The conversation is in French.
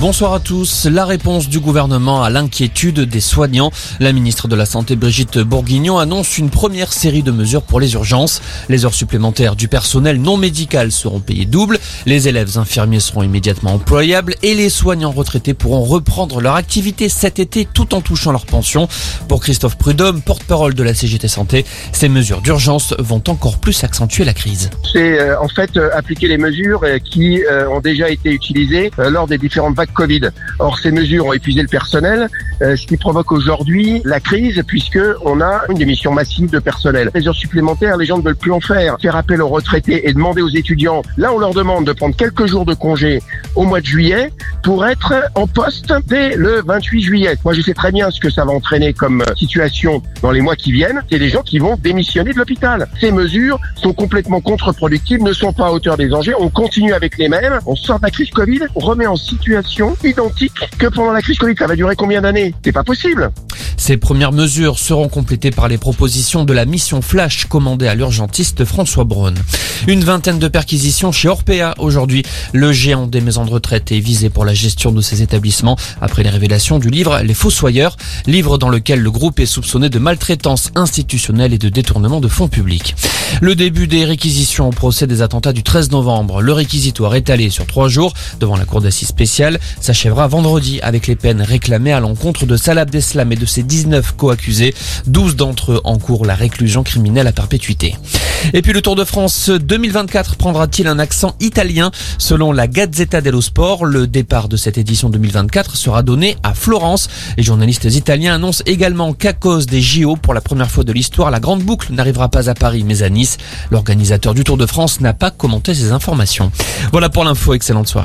Bonsoir à tous. La réponse du gouvernement à l'inquiétude des soignants. La ministre de la Santé Brigitte Bourguignon annonce une première série de mesures pour les urgences. Les heures supplémentaires du personnel non médical seront payées double. Les élèves infirmiers seront immédiatement employables et les soignants retraités pourront reprendre leur activité cet été tout en touchant leur pension. Pour Christophe Prudhomme, porte-parole de la CGT Santé, ces mesures d'urgence vont encore plus accentuer la crise. C'est euh, en fait euh, appliquer les mesures euh, qui ont déjà été utilisées lors des différentes Covid. Or, ces mesures ont épuisé le personnel, euh, ce qui provoque aujourd'hui la crise puisque on a une démission massive de personnel. Les heures supplémentaires, les gens ne veulent plus en faire. Faire appel aux retraités et demander aux étudiants, là on leur demande de prendre quelques jours de congé au mois de juillet pour être en poste dès le 28 juillet. Moi je sais très bien ce que ça va entraîner comme euh, situation dans les mois qui viennent. C'est des gens qui vont démissionner de l'hôpital. Ces mesures sont complètement contre-productives, ne sont pas à hauteur des enjeux. On continue avec les mêmes. On sort de la crise Covid, on remet en situation identique que pendant la crise Covid. Ça va durer combien d'années? C'est pas possible. Ces premières mesures seront complétées par les propositions de la mission Flash commandée à l'urgentiste François Braun. Une vingtaine de perquisitions chez Orpea aujourd'hui. Le géant des maisons de retraite est visé pour la gestion de ces établissements après les révélations du livre Les Fossoyeurs, livre dans lequel le groupe est soupçonné de maltraitance institutionnelle et de détournement de fonds publics. Le début des réquisitions au procès des attentats du 13 novembre. Le réquisitoire étalé sur trois jours devant la cour d'assises spéciale s'achèvera vendredi avec les peines réclamées à l'encontre de Salah Abdeslam et de ses 19 co-accusés. 12 d'entre eux encourent la réclusion criminelle à perpétuité. Et puis le Tour de France 2024 prendra-t-il un accent italien? Selon la Gazzetta dello Sport, le départ de cette édition 2024 sera donné à Florence. Les journalistes italiens annoncent également qu'à cause des JO, pour la première fois de l'histoire, la grande boucle n'arrivera pas à Paris mais à L'organisateur du Tour de France n'a pas commenté ces informations. Voilà pour l'info, excellente soirée.